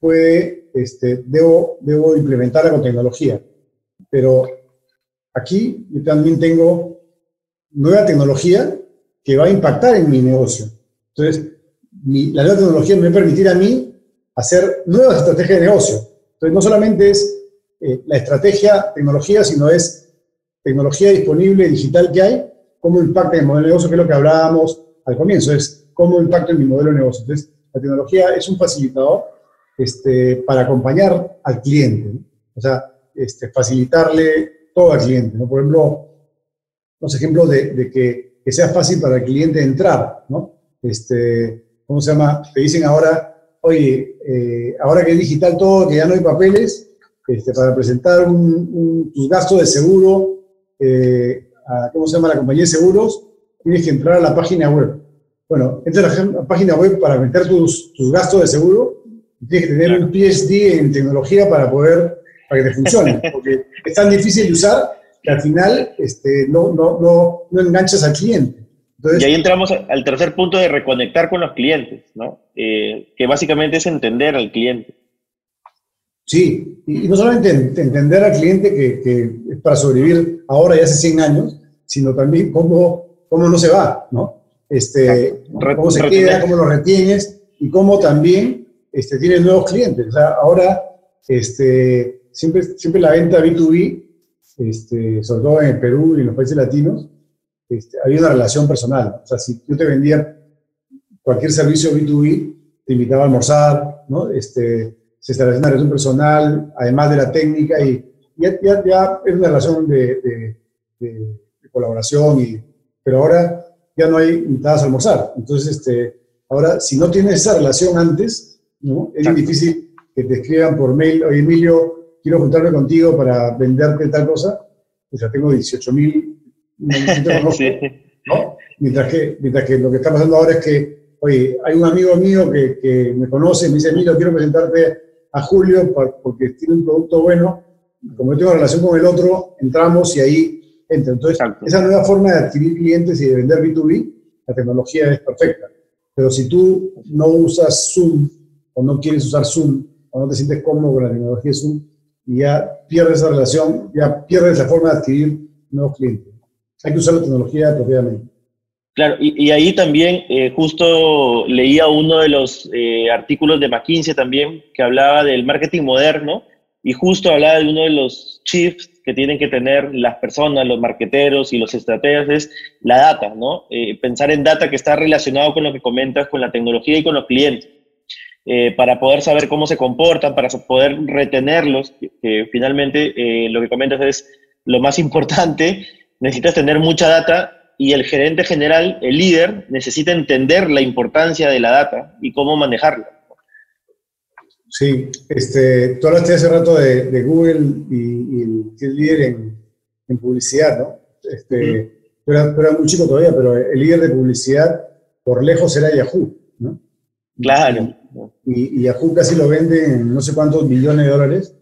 puede, este, debo, debo implementarla con tecnología? Pero aquí yo también tengo nueva tecnología que va a impactar en mi negocio. Entonces, la nueva tecnología me va a permitir a mí hacer nuevas estrategias de negocio. Entonces, no solamente es eh, la estrategia, tecnología, sino es tecnología disponible, digital que hay, cómo impacta en el modelo de negocio, que es lo que hablábamos al comienzo, es cómo impacta en mi modelo de negocio. Entonces, la tecnología es un facilitador este, para acompañar al cliente, o sea, este, facilitarle todo al cliente. ¿no? Por ejemplo, los ejemplos de, que, que, sea fácil para el cliente entrar, ¿no? Este, ¿cómo se llama? Te dicen ahora, oye, eh, ahora que es digital todo, que ya no hay papeles, este, para presentar un, tus gastos de seguro, eh, a, ¿cómo se llama la compañía de seguros? Tienes que entrar a la página web. Bueno, entra a la página web para meter tus, tus gastos de seguro, tienes que tener un PhD en tecnología para poder, para que te funcione, porque es tan difícil de usar que al final este, no, no, no, no enganchas al cliente y ahí entramos al tercer punto de reconectar con los clientes, ¿no? Eh, que básicamente es entender al cliente. Sí, y no solamente entender al cliente que, que, es para sobrevivir ahora y hace 100 años, sino también cómo, cómo no se va, ¿no? Este, cómo se queda, cómo lo retienes y cómo también este, tienes nuevos clientes. O sea, ahora este, siempre, siempre la venta B2B, este, sobre todo en el Perú y en los países latinos, este, había una relación personal. O sea, si yo te vendía cualquier servicio B2B, te invitaba a almorzar, ¿no? Este, se establecía una relación personal, además de la técnica, y ya, ya, era una relación de, de, colaboración, y, pero ahora ya no hay invitadas a almorzar. Entonces, este, ahora, si no tienes esa relación antes, ¿no? es difícil que te escriban por mail, oye Emilio, quiero juntarme contigo para venderte tal cosa. O sea, tengo 18 mil, ¿no? Mientras que, mientras que lo que está pasando ahora es que, oye, hay un amigo mío que, que me conoce, me dice, Emilio, quiero presentarte a Julio porque tiene un producto bueno, como yo tengo relación con el otro, entramos y ahí entra. Entonces, esa nueva forma de adquirir clientes y de vender B2B, la tecnología es perfecta. Pero si tú no usas Zoom o no quieres usar Zoom o no te sientes cómodo con la tecnología Zoom, y ya pierdes esa relación, ya pierdes la forma de adquirir nuevos clientes. Hay que usar la tecnología apropiadamente. Claro, y, ahí también eh, justo leía uno de los eh, artículos de McKinsey también que hablaba del marketing moderno y justo hablaba de uno de los chiefs que tienen que tener las personas, los marqueteros y los estrategas es la data, ¿no? Eh, pensar en data que está relacionado con lo que comentas, con la tecnología y con los clientes, para poder saber cómo se comportan, para poder retenerlos, que finalmente lo que comentas es lo más importante, necesitas tener mucha data y el gerente general, el líder, necesita entender la importancia de la data y cómo manejarla. Sí, este, tú hablaste hace rato de, Google y, el líder en, publicidad, ¿no? Este, tú, eras, muy chico todavía, pero el líder de publicidad por lejos era Yahoo, ¿no? Claro. Y, Yahoo casi lo vende en no sé cuántos millones de dólares,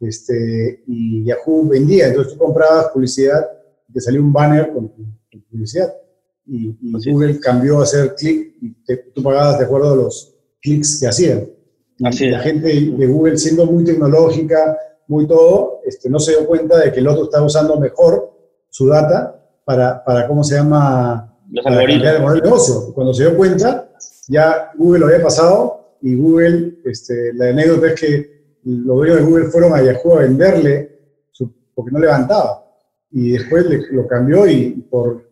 este, y Yahoo vendía, entonces tú comprabas publicidad, te salía un banner con publicidad. Y, Google cambió a hacer clic y tú pagabas de acuerdo a los clics que hacían. Y la gente de Google, siendo muy tecnológica, muy todo, este, no se dio cuenta de que el otro estaba usando mejor su data para, para ¿cómo se llama? Los algoritmos. El negocio. Cuando se dio cuenta, ya Google lo había pasado y Google, este, la anécdota es que los dueños de Google fueron a Yahoo a venderle porque no levantaba. Y después lo cambió y por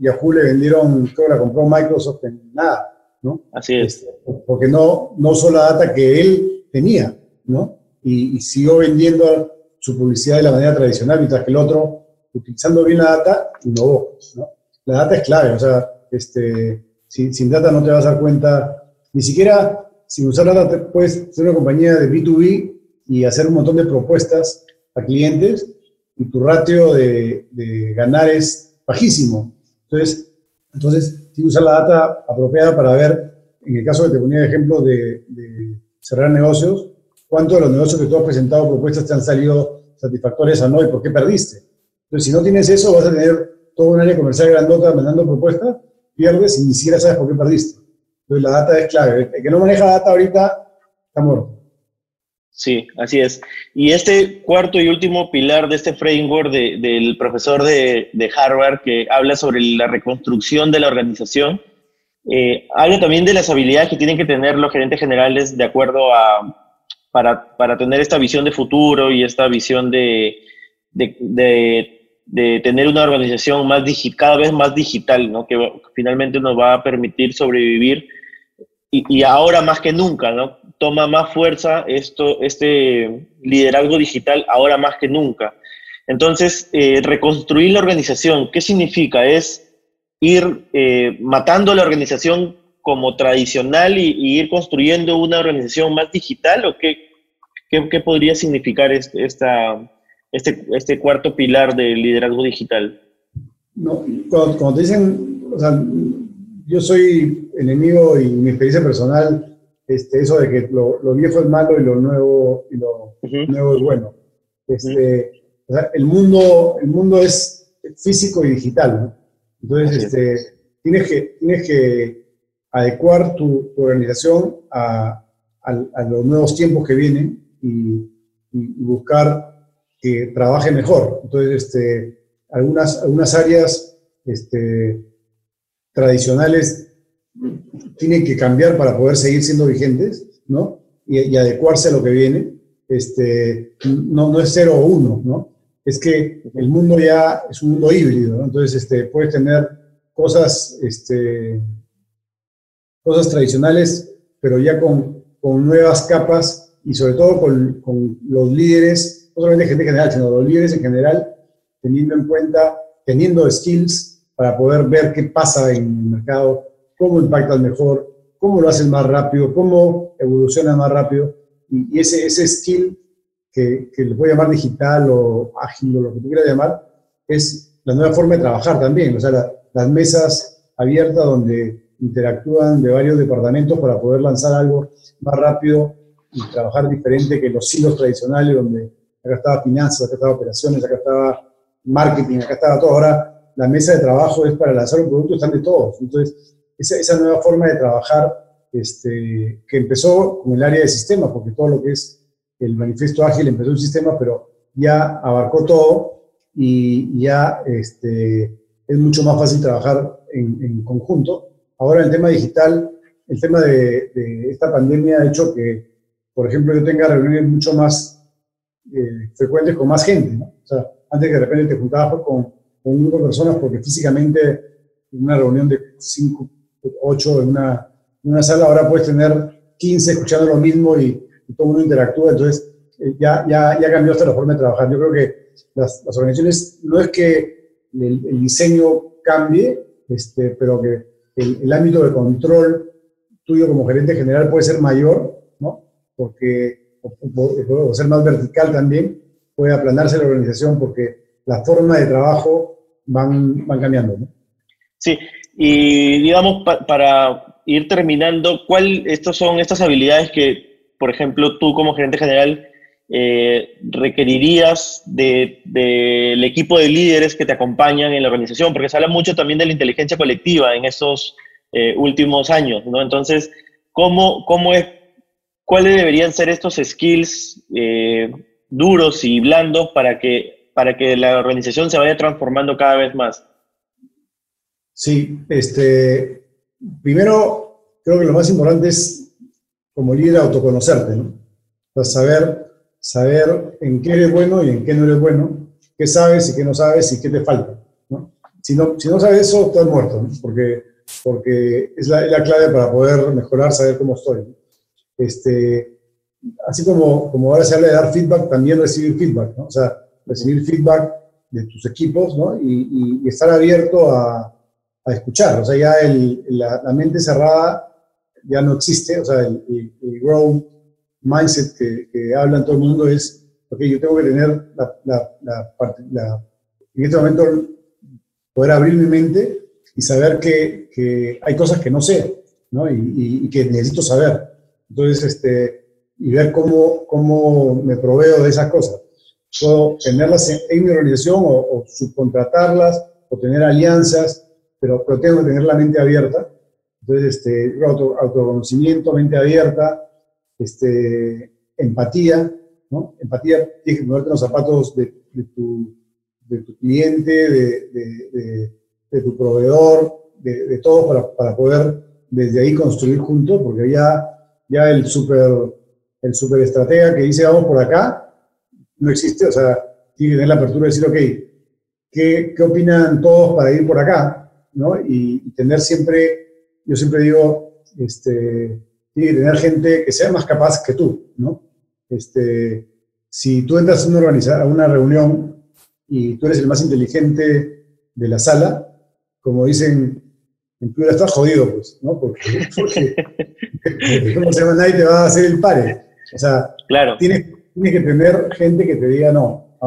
Yahoo le vendieron, creo la compró Microsoft en nada, ¿no? Así es. Este, porque no, no usó la data que él tenía, ¿no? Y, siguió vendiendo su publicidad de la manera tradicional, mientras que el otro, utilizando bien la data, innovó, ¿no? La data es clave, o sea, este, sin, sin data no te vas a dar cuenta, ni siquiera sin usar data puedes ser una compañía de B2B y hacer un montón de propuestas a clientes y tu ratio de, ganar es bajísimo. Entonces, entonces, que usar la data apropiada para ver, en el caso que te ponía de ejemplo de, cerrar negocios, cuántos de los negocios que tú has presentado propuestas te han salido satisfactorias o no y por qué perdiste. Entonces, si no tienes eso, vas a tener todo un área comercial grandota mandando propuestas, pierdes y ni siquiera sabes por qué perdiste. Entonces, la data es clave. El que no maneja data ahorita está muerto. Sí, así es. Y este cuarto y último pilar de este framework del profesor de, Harvard que habla sobre la reconstrucción de la organización, eh, habla también de las habilidades que tienen que tener los gerentes generales de acuerdo a, para, tener esta visión de futuro y esta visión de, de, tener una organización más cada vez más digital, ¿no? que finalmente nos va a permitir sobrevivir y ahora más que nunca, ¿no? Toma más fuerza esto, este liderazgo digital ahora más que nunca. Entonces, eh, reconstruir la organización, ¿qué significa? ¿Es ir eh, matando la organización como tradicional y, ir construyendo una organización más digital? ¿O qué, qué, podría significar este, este, este cuarto pilar del liderazgo digital? No, te dicen, o sea, yo soy enemigo y mi experiencia personal este, eso de que lo, viejo es malo y lo nuevo, y lo nuevo es bueno. Este, el, mundo, el mundo es físico y digital, Entonces, este, tienes, que, tienes que adecuar tu, organización a, los nuevos tiempos que vienen y, buscar que trabaje mejor. Entonces, este, algunas, algunas áreas este, tradicionales tienen que cambiar para poder seguir siendo vigentes, ¿no? Y, adecuarse a lo que viene. Este, no, no es cero o uno, ¿no? Es que el mundo ya es un mundo híbrido, ¿no? Entonces, este, puedes tener cosas, este, cosas tradicionales, pero ya con, con nuevas capas y sobre todo con, con, los líderes, no solamente gente general, sino los líderes en general, teniendo en cuenta, teniendo skills para poder ver qué pasa en el mercado, cómo impacta mejor, cómo lo hacen más rápido, cómo evoluciona más rápido. Y, ese, ese skill que, que le voy a llamar digital o ágil o lo que tú quieras llamar, es la nueva forma de trabajar también. O sea, las mesas abiertas donde interactúan de varios departamentos para poder lanzar algo más rápido y trabajar diferente que los silos tradicionales donde acá estaba finanzas, acá estaba operaciones, acá estaba marketing, acá estaba todo. Ahora la mesa de trabajo es para lanzar un producto, están de todos. Entonces, esa, esa nueva forma de trabajar este, que empezó con el área de sistemas, porque todo lo que es el manifiesto ágil empezó un sistema, pero ya abarcó todo y ya este, es mucho más fácil trabajar en, conjunto. Ahora el tema digital, el tema de, esta pandemia ha hecho que, por ejemplo, yo tenga reuniones mucho más eh, frecuentes con más gente. ¿no? O sea, antes que de repente te juntabas con, con un grupo de personas porque físicamente en una reunión de 5, 8 en una, una sala, ahora puedes tener 15 escuchando lo mismo y, todo el mundo interactúa. Entonces, eh, ya, ya, ya cambió hasta la forma de trabajar. Yo creo que las, las organizaciones no es que el, diseño cambie, este, pero que el, ámbito de control tuyo como gerente general puede ser mayor, ¿no? Porque, o ser más vertical también, puede aplanarse la organización porque la forma de trabajo van, van cambiando, ¿no? Sí, y digamos, pa para ir terminando, ¿cuál estos son estas habilidades que, por ejemplo, tú como gerente general eh, requerirías del de, de equipo de líderes que te acompañan en la organización? Porque se habla mucho también de la inteligencia colectiva en estos eh, últimos años, ¿no? Entonces, ¿cómo, cómo es, ¿cuáles deberían ser estos skills eh, duros y blandos para que, para que la organización se vaya transformando cada vez más? Sí, este, primero creo que lo más importante es como líder autoconocerte, ¿no? O sea, saber saber en qué eres bueno y en qué no eres bueno, qué sabes y qué no sabes y qué te falta. ¿no? Si, no, si no sabes eso, estás muerto, ¿no? porque, porque es, la, la, clave para poder mejorar, saber cómo estoy. Este, así como, como ahora se habla de dar feedback, también recibir feedback, ¿no? o sea, recibir feedback de tus equipos ¿no? y, y estar abierto a, a, escuchar. O sea, ya el, la, la, mente cerrada ya no existe, o sea, el, el, el mindset que, que habla en todo el mundo es, ok, yo tengo que tener la, la, la, en este momento poder abrir mi mente y saber que, que hay cosas que no sé, ¿no? Y, y, y, que necesito saber. Entonces, este, y ver cómo, cómo me proveo de esas cosas. Puedo tenerlas en, en mi organización o, o, subcontratarlas o tener alianzas, pero, pero tengo que tener la mente abierta. Entonces, este, auto, autoconocimiento, mente abierta, este, empatía. Empatía, tienes que ponerte los zapatos de, tu, de tu, cliente, de, de tu proveedor, de, todo para, para, poder desde ahí construir juntos, porque ya, ya el super, el super que dice vamos por acá, no existe, o sea, tiene que tener la apertura de decir, ok, ¿qué, qué opinan todos para ir por acá? ¿No? Y, y tener siempre, yo siempre digo, este, tiene que tener gente que sea más capaz que tú, ¿no? Este, si tú entras a una, a una reunión y tú eres el más inteligente de la sala, como dicen, en Piura estás jodido, pues, ¿no? Porque, porque, porque. Nadie te va a hacer el pare. O sea, claro. tienes, tienes que tener gente que te diga, no,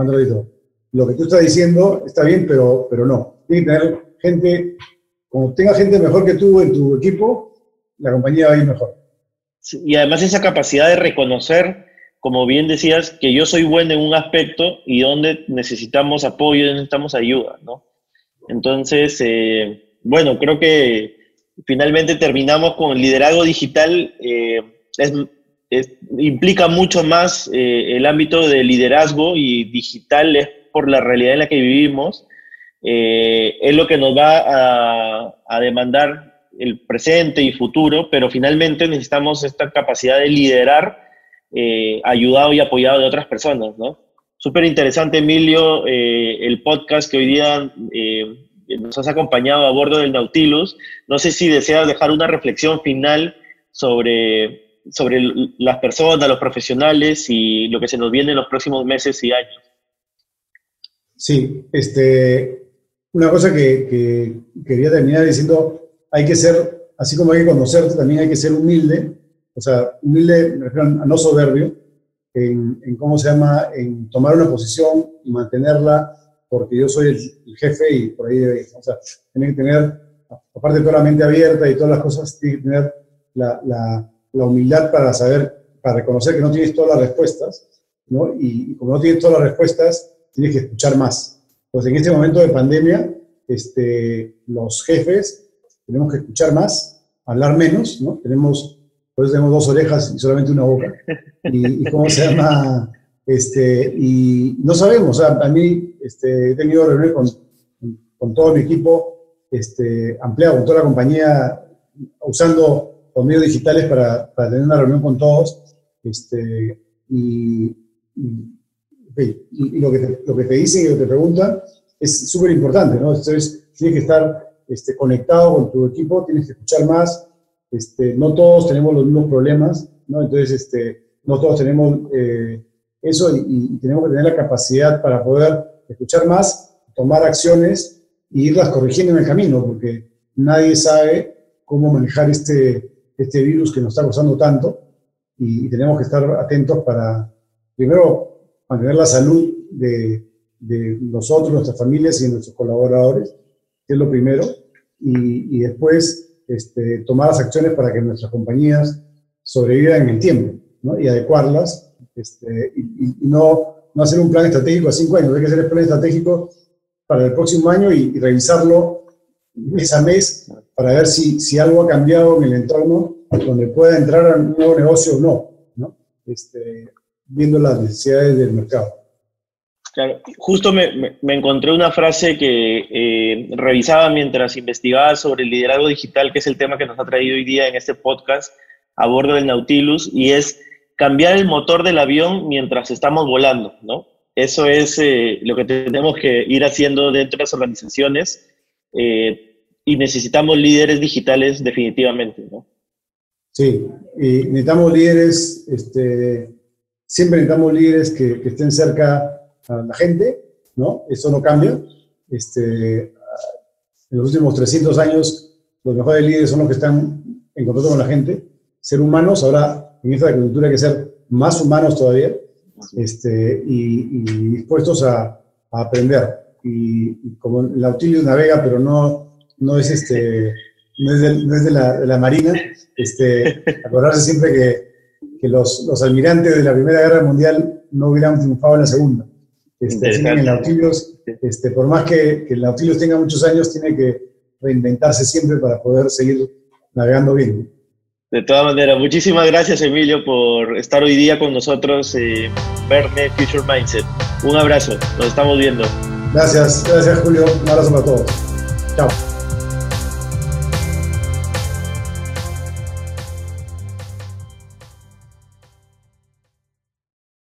lo que tú estás diciendo está bien, pero, pero no. Tienes que tener gente, como tenga gente mejor que tú en tu equipo, la compañía va a ir mejor. Y además esa capacidad de reconocer, como bien decías, que yo soy bueno en un aspecto y donde necesitamos apoyo, necesitamos ayuda, ¿no? Entonces, eh, bueno, creo que finalmente terminamos con el liderazgo digital. Eh, es, es, implica mucho más eh, el ámbito de liderazgo y digital es por la realidad en la que vivimos. Eh, es lo que nos va a, a demandar el presente y futuro, pero finalmente necesitamos esta capacidad de liderar eh, ayudado y apoyado de otras personas, ¿no? Súper interesante, Emilio, eh, el podcast que hoy día eh, nos has acompañado a bordo del Nautilus. No sé si deseas dejar una reflexión final sobre, sobre las personas, los profesionales y lo que se nos viene en los próximos meses y años. Sí, este, una cosa que, quería terminar diciendo, hay que ser, así como hay que conocerte, también hay que ser humilde, o sea, humilde, me refiero a no soberbio, en, en, cómo se llama, en tomar una posición y mantenerla, porque yo soy el, jefe y por ahí, o sea, tiene que tener, aparte de toda la mente abierta y todas las cosas, tiene que tener la, la, la humildad para saber, para reconocer que no tienes todas las respuestas, ¿no? Y, y como no tienes todas las respuestas, tienes que escuchar más pues en este momento de pandemia, este, los jefes tenemos que escuchar más, hablar menos, ¿no? Tenemos, pues tenemos dos orejas y solamente una boca. Y, cómo se llama, este, y no sabemos, a mí este, he tenido reuniones con, con, todo mi equipo, este, ampliado con toda la compañía, usando los medios digitales para, para tener una reunión con todos, este, y, lo, que te, lo que te dicen y lo que te preguntan es súper importante, ¿no? Entonces, tienes que estar este, conectado con tu equipo, tienes que escuchar más. Este, no todos tenemos los mismos problemas, ¿no? Entonces, este, no todos tenemos eh, eso y, tenemos que tener la capacidad para poder escuchar más, tomar acciones e irlas corrigiendo en el camino, porque nadie sabe cómo manejar este, este virus que nos está causando tanto y, y tenemos que estar atentos para, primero, mantener la salud de, nosotros, nuestras familias y nuestros colaboradores, que es lo primero, y, después este, tomar las acciones para que nuestras compañías sobrevivan en el tiempo ¿no? y adecuarlas, este, y, no, no hacer un plan estratégico a cinco años, hay que hacer el plan estratégico para el próximo año y, revisarlo mes a mes para ver si, si algo ha cambiado en el entorno donde pueda entrar a un nuevo negocio o no. ¿no? Este, viendo las necesidades del mercado. Claro, justo me, me, encontré una frase que eh, revisaba mientras investigaba sobre el liderazgo digital, que es el tema que nos ha traído hoy día en este podcast a bordo del Nautilus, y es cambiar el motor del avión mientras estamos volando, ¿no? Eso es eh, lo que tenemos que ir haciendo dentro de las organizaciones eh, y necesitamos líderes digitales definitivamente, ¿no? Sí, y necesitamos líderes este, Siempre necesitamos líderes que, que, estén cerca a la gente, ¿no? Eso no cambia. Este, en los últimos 300 años, los mejores líderes son los que están en contacto con la gente, ser humanos. Ahora, en esta cultura hay que ser más humanos todavía este, y, dispuestos a, a aprender. Y, como el Nautilus navega, pero no, no es, este, no es, de, no es de, la, de, la, Marina, este, acordarse siempre que que los, los, almirantes de la Primera Guerra Mundial no hubieran triunfado en la Segunda. Este, el Nautilus, este, por más que, que, el Nautilus tenga muchos años, tiene que reinventarse siempre para poder seguir navegando bien. De todas maneras, muchísimas gracias Emilio por estar hoy día con nosotros en Verne Future Mindset. Un abrazo, nos estamos viendo. Gracias, gracias Julio, un abrazo para todos. Chao.